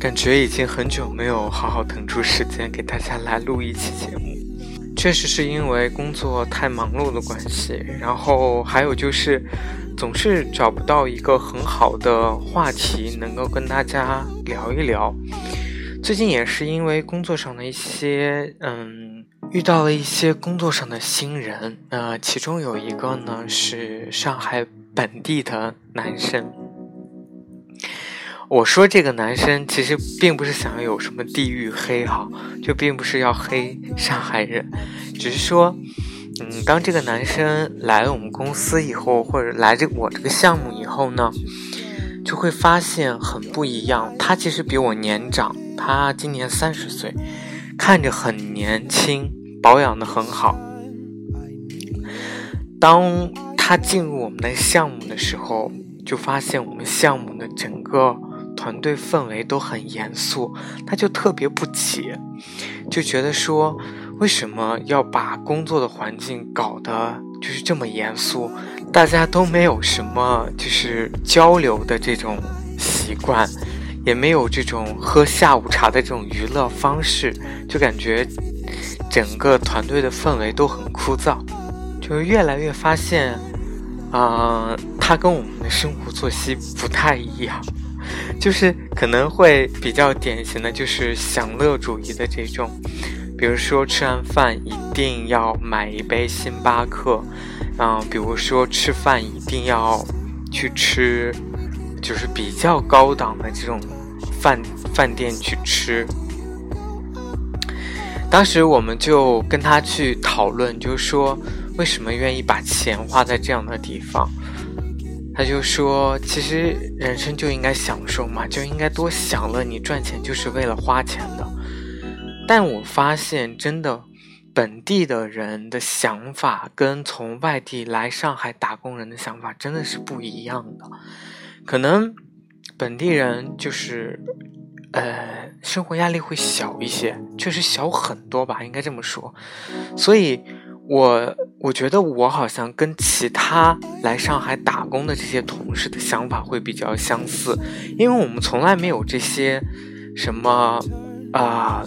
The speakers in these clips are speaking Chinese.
感觉已经很久没有好好腾出时间给大家来录一期节目，确实是因为工作太忙碌的关系，然后还有就是总是找不到一个很好的话题能够跟大家聊一聊。最近也是因为工作上的一些，嗯，遇到了一些工作上的新人，呃，其中有一个呢是上海本地的男生。我说这个男生其实并不是想要有什么地域黑哈，就并不是要黑上海人，只是说，嗯，当这个男生来了我们公司以后，或者来这我这个项目以后呢，就会发现很不一样。他其实比我年长，他今年三十岁，看着很年轻，保养的很好。当他进入我们的项目的时候，就发现我们项目的整个。团队氛围都很严肃，他就特别不解，就觉得说，为什么要把工作的环境搞得就是这么严肃？大家都没有什么就是交流的这种习惯，也没有这种喝下午茶的这种娱乐方式，就感觉整个团队的氛围都很枯燥，就越来越发现，啊，他跟我们的生活作息不太一样。就是可能会比较典型的就是享乐主义的这种，比如说吃完饭一定要买一杯星巴克，嗯，比如说吃饭一定要去吃，就是比较高档的这种饭饭店去吃。当时我们就跟他去讨论，就是说为什么愿意把钱花在这样的地方。他就说：“其实人生就应该享受嘛，就应该多享乐。你赚钱就是为了花钱的。”但我发现，真的，本地的人的想法跟从外地来上海打工人的想法真的是不一样的。可能本地人就是，呃，生活压力会小一些，确实小很多吧，应该这么说。所以。我我觉得我好像跟其他来上海打工的这些同事的想法会比较相似，因为我们从来没有这些什么啊，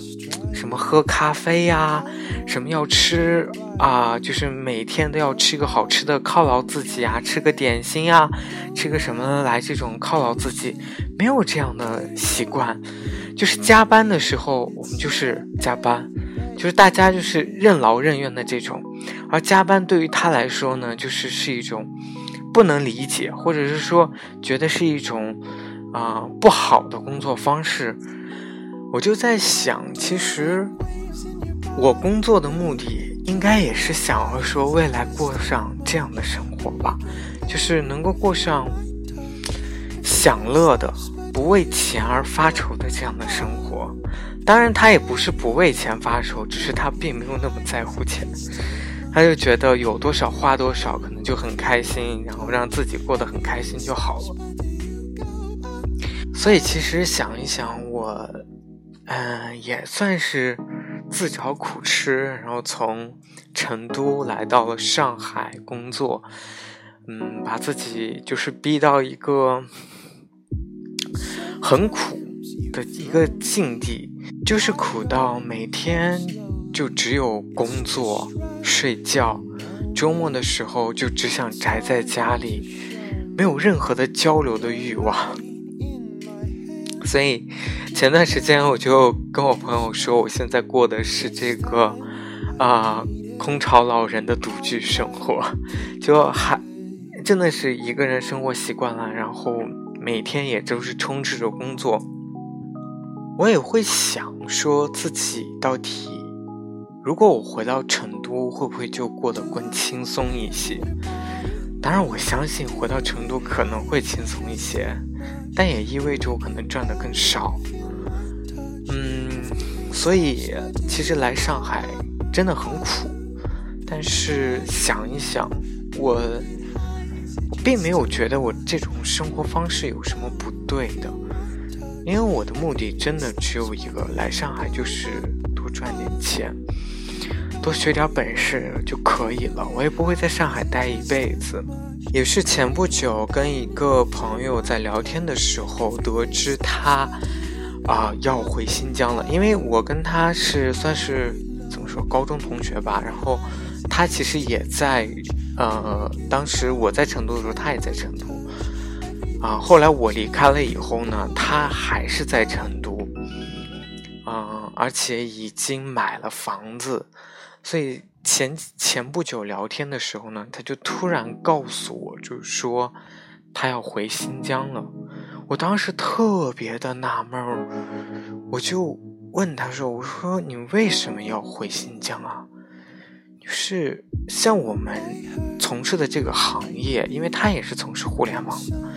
什么喝咖啡呀，什么要吃啊，就是每天都要吃个好吃的犒劳自己啊，吃个点心呀，吃个什么来这种犒劳自己，没有这样的习惯，就是加班的时候我们就是加班。就是大家就是任劳任怨的这种，而加班对于他来说呢，就是是一种不能理解，或者是说觉得是一种啊不好的工作方式。我就在想，其实我工作的目的应该也是想要说未来过上这样的生活吧，就是能够过上享乐的、不为钱而发愁的这样的生活。当然，他也不是不为钱发愁，只是他并没有那么在乎钱，他就觉得有多少花多少，可能就很开心，然后让自己过得很开心就好了。所以，其实想一想，我，嗯，也算是自找苦吃，然后从成都来到了上海工作，嗯，把自己就是逼到一个很苦的一个境地。就是苦到每天就只有工作、睡觉，周末的时候就只想宅在家里，没有任何的交流的欲望。所以前段时间我就跟我朋友说，我现在过的是这个啊空巢老人的独居生活，就还真的是一个人生活习惯了，然后每天也都是充斥着工作。我也会想说自己到底，如果我回到成都，会不会就过得更轻松一些？当然，我相信回到成都可能会轻松一些，但也意味着我可能赚的更少。嗯，所以其实来上海真的很苦。但是想一想，我并没有觉得我这种生活方式有什么不对的，因为我的目的真的只有一个，来上海就是多赚点钱，多学点本事就可以了。我也不会在上海待一辈子。也是前不久跟一个朋友在聊天的时候得知他啊要回新疆了，因为我跟他是算是怎么说高中同学吧，然后。他其实也在，呃，当时我在成都的时候，他也在成都，啊，后来我离开了以后呢，他还是在成都，嗯，而且已经买了房子，所以前前不久聊天的时候呢，他就突然告诉我，就是说他要回新疆了，我当时特别的纳闷儿，我就问他说，我说你为什么要回新疆啊？就是像我们从事的这个行业，因为他也是从事互联网的，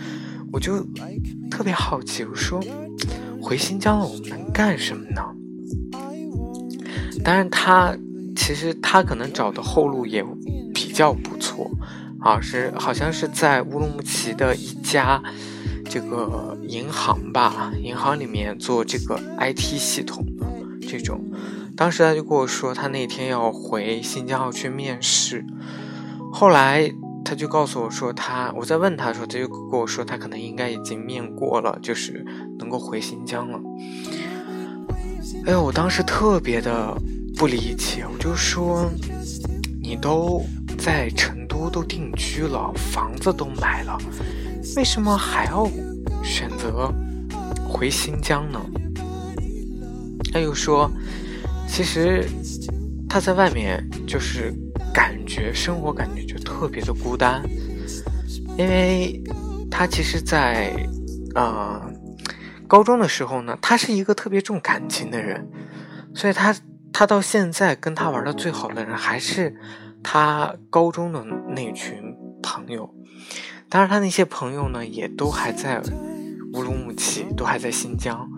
我就特别好奇，我说回新疆了，我们能干什么呢？当然，他其实他可能找的后路也比较不错啊，是好像是在乌鲁木齐的一家这个银行吧，银行里面做这个 IT 系统的这种。当时他就跟我说，他那天要回新疆要去面试。后来他就告诉我说，他我在问他的时候，他就跟我说，他可能应该已经面过了，就是能够回新疆了。哎呦，我当时特别的不理解，我就说，你都在成都都定居了，房子都买了，为什么还要选择回新疆呢？他又说。其实他在外面就是感觉生活感觉就特别的孤单，因为他其实，在呃高中的时候呢，他是一个特别重感情的人，所以他他到现在跟他玩的最好的人还是他高中的那群朋友，当然他那些朋友呢也都还在乌鲁木齐，都还在新疆。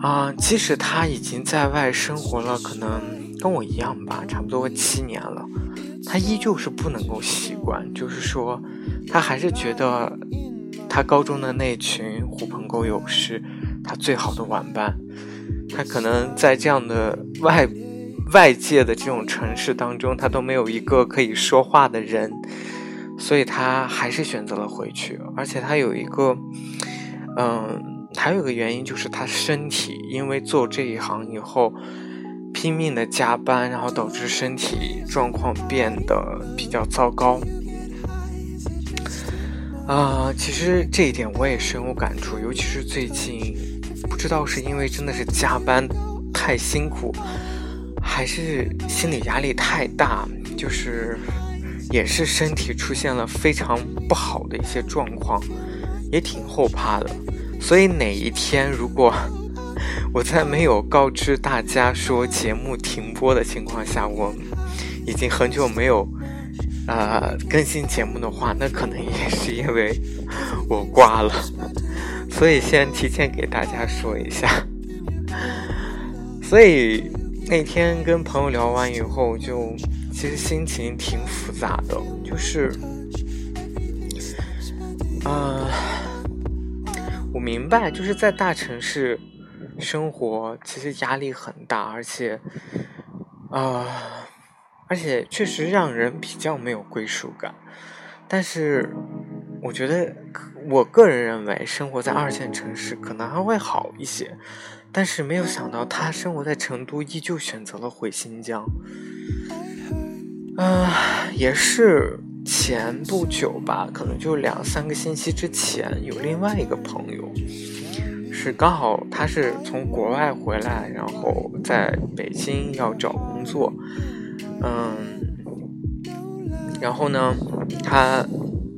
啊，即使他已经在外生活了，可能跟我一样吧，差不多七年了，他依旧是不能够习惯。就是说，他还是觉得他高中的那群狐朋狗友是他最好的玩伴。他可能在这样的外外界的这种城市当中，他都没有一个可以说话的人，所以他还是选择了回去。而且他有一个，嗯。还有一个原因就是他身体，因为做这一行以后拼命的加班，然后导致身体状况变得比较糟糕。啊，其实这一点我也深有感触，尤其是最近，不知道是因为真的是加班太辛苦，还是心理压力太大，就是也是身体出现了非常不好的一些状况，也挺后怕的。所以哪一天如果我在没有告知大家说节目停播的情况下，我已经很久没有呃更新节目的话，那可能也是因为我挂了。所以先提前给大家说一下。所以那天跟朋友聊完以后，就其实心情挺复杂的，就是呃。我明白，就是在大城市生活，其实压力很大，而且，啊，而且确实让人比较没有归属感。但是，我觉得我个人认为，生活在二线城市可能还会好一些。但是没有想到，他生活在成都，依旧选择了回新疆。啊，也是。前不久吧，可能就两三个星期之前，有另外一个朋友，是刚好他是从国外回来，然后在北京要找工作，嗯，然后呢，他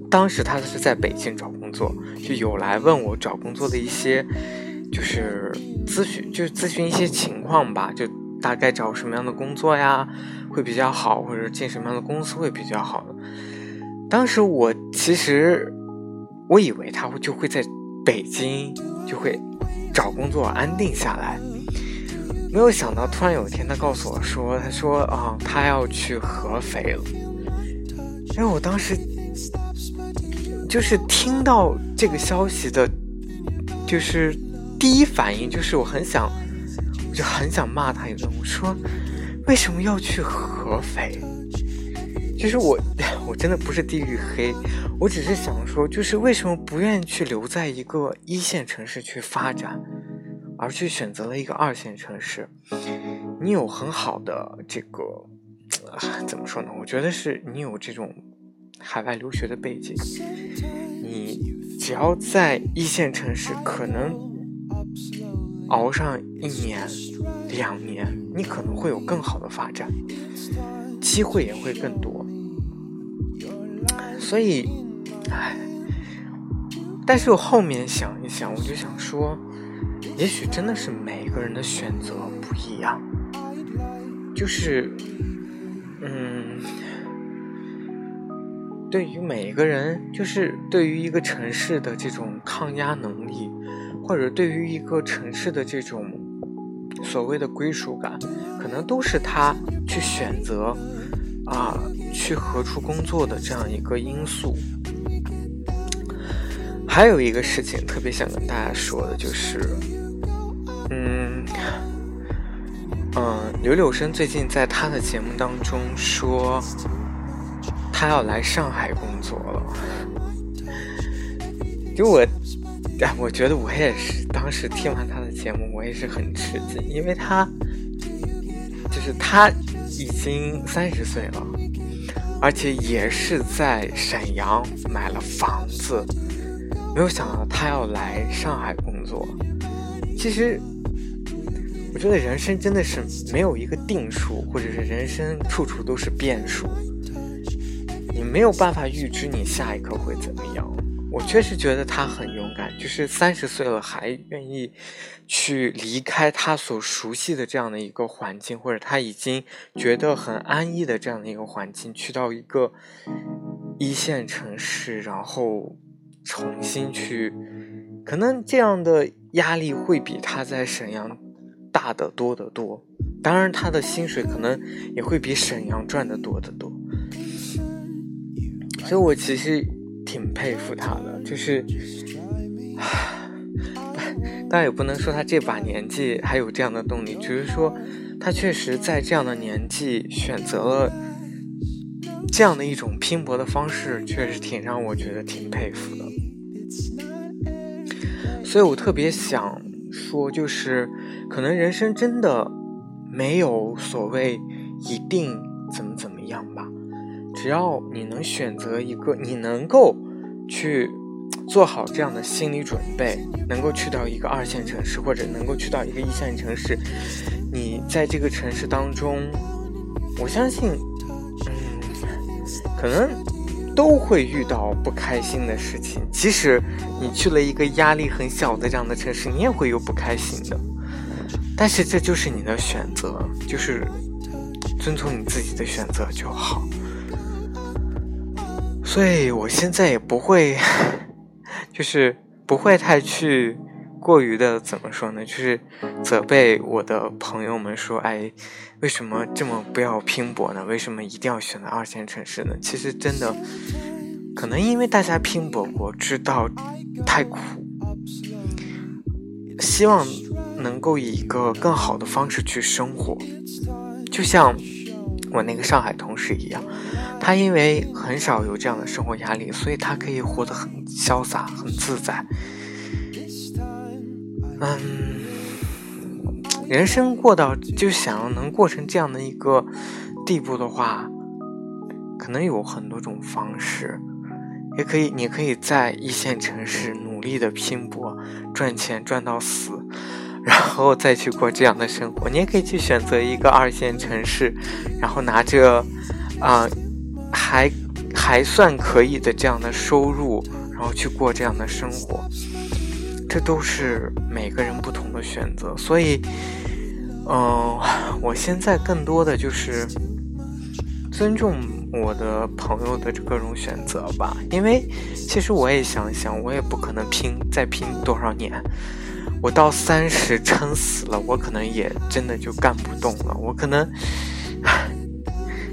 当时他是在北京找工作，就有来问我找工作的一些，就是咨询，就是咨询一些情况吧，就大概找什么样的工作呀会比较好，或者进什么样的公司会比较好的。当时我其实我以为他会就会在北京就会找工作安定下来，没有想到，突然有一天他告诉我说：“他说啊，他要去合肥了。”因为我当时就是听到这个消息的，就是第一反应就是我很想，我就很想骂他一顿。我说：“为什么要去合肥？”其实我 我真的不是地域黑，我只是想说，就是为什么不愿意去留在一个一线城市去发展？而去选择了一个二线城市，你有很好的这个怎么说呢？我觉得是你有这种海外留学的背景，你只要在一线城市，可能熬上一年、两年，你可能会有更好的发展，机会也会更多。所以，唉，但是我后面想一想，我就想说。也许真的是每个人的选择不一样，就是，嗯，对于每个人，就是对于一个城市的这种抗压能力，或者对于一个城市的这种所谓的归属感，可能都是他去选择啊去何处工作的这样一个因素。还有一个事情特别想跟大家说的就是。嗯，嗯，柳柳生最近在他的节目当中说，他要来上海工作了。就我，哎，我觉得我也是，当时听完他的节目，我也是很吃惊，因为他就是他已经三十岁了，而且也是在沈阳买了房子，没有想到他要来上海工作。其实。我觉得人生真的是没有一个定数，或者是人生处处都是变数，你没有办法预知你下一刻会怎么样。我确实觉得他很勇敢，就是三十岁了还愿意去离开他所熟悉的这样的一个环境，或者他已经觉得很安逸的这样的一个环境，去到一个一线城市，然后重新去，可能这样的压力会比他在沈阳。大的多得多，当然他的薪水可能也会比沈阳赚的多得多，所以我其实挺佩服他的，就是，当然也不能说他这把年纪还有这样的动力，只是说他确实在这样的年纪选择了这样的一种拼搏的方式，确实挺让我觉得挺佩服的，所以我特别想。说就是，可能人生真的没有所谓一定怎么怎么。只要你能选择一个，你能够去做好这样的心理准备，能够去到一个二线城市，或者能够去到一个一线城市，你在这个城市当中，我相信，嗯，可能。都会遇到不开心的事情，即使你去了一个压力很小的这样的城市，你也会有不开心的。但是这就是你的选择，就是遵从你自己的选择就好。所以我现在也不会，就是不会太去。过于的怎么说呢？就是责备我的朋友们说：“哎，为什么这么不要拼搏呢？为什么一定要选择二线城市呢？”其实真的，可能因为大家拼搏过，知道太苦，希望能够以一个更好的方式去生活。就像我那个上海同事一样，他因为很少有这样的生活压力，所以他可以活得很潇洒、很自在。嗯，人生过到就想要能过成这样的一个地步的话，可能有很多种方式，也可以，你可以在一线城市努力的拼搏赚钱赚到死，然后再去过这样的生活。你也可以去选择一个二线城市，然后拿着啊还还算可以的这样的收入，然后去过这样的生活。这都是每个人不同的选择，所以，嗯，我现在更多的就是尊重我的朋友的各种选择吧，因为其实我也想想，我也不可能拼再拼多少年，我到三十撑死了，我可能也真的就干不动了，我可能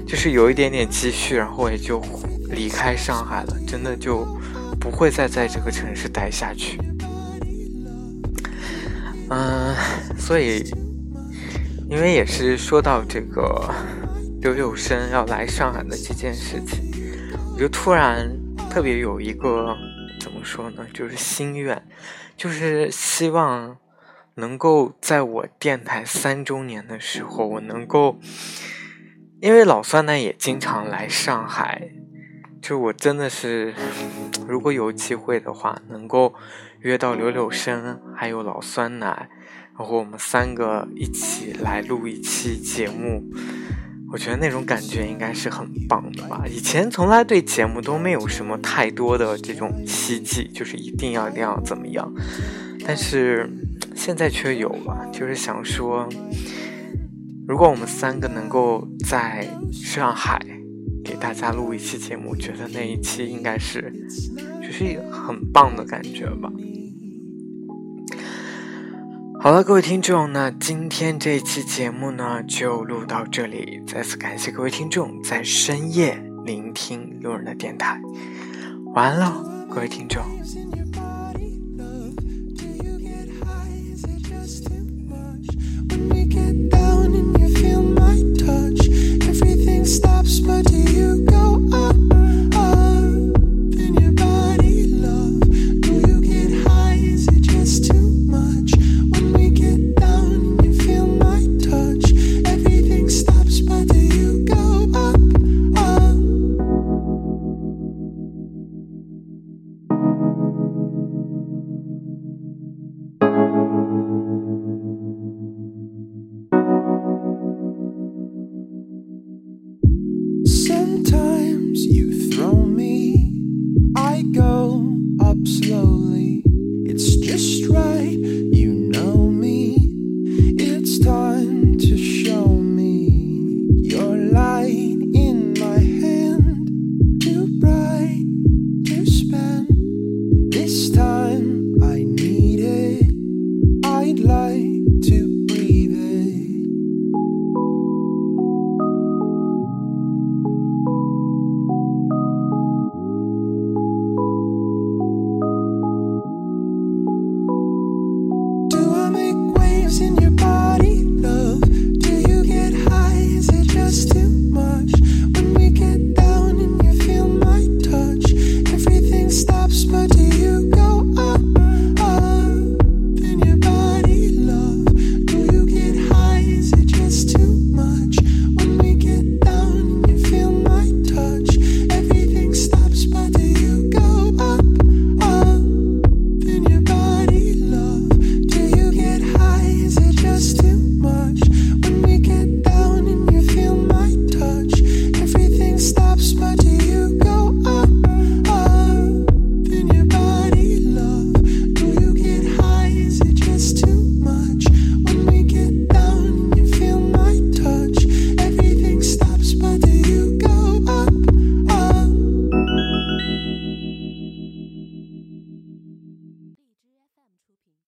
就是有一点点积蓄，然后也就离开上海了，真的就不会再在这个城市待下去。嗯，所以因为也是说到这个。刘有生要来上海的这件事情，我就突然特别有一个怎么说呢，就是心愿，就是希望能够在我电台三周年的时候，我能够，因为老酸奶也经常来上海，就我真的是，如果有机会的话，能够约到刘柳生还有老酸奶，然后我们三个一起来录一期节目。我觉得那种感觉应该是很棒的吧。以前从来对节目都没有什么太多的这种希冀，就是一定要一定要怎么样。但是现在却有了，就是想说，如果我们三个能够在上海给大家录一期节目，我觉得那一期应该是，就是一个很棒的感觉吧。好了，各位听众，那今天这一期节目呢，就录到这里。再次感谢各位听众在深夜聆听路人的电台。晚安了，各位听众。morning.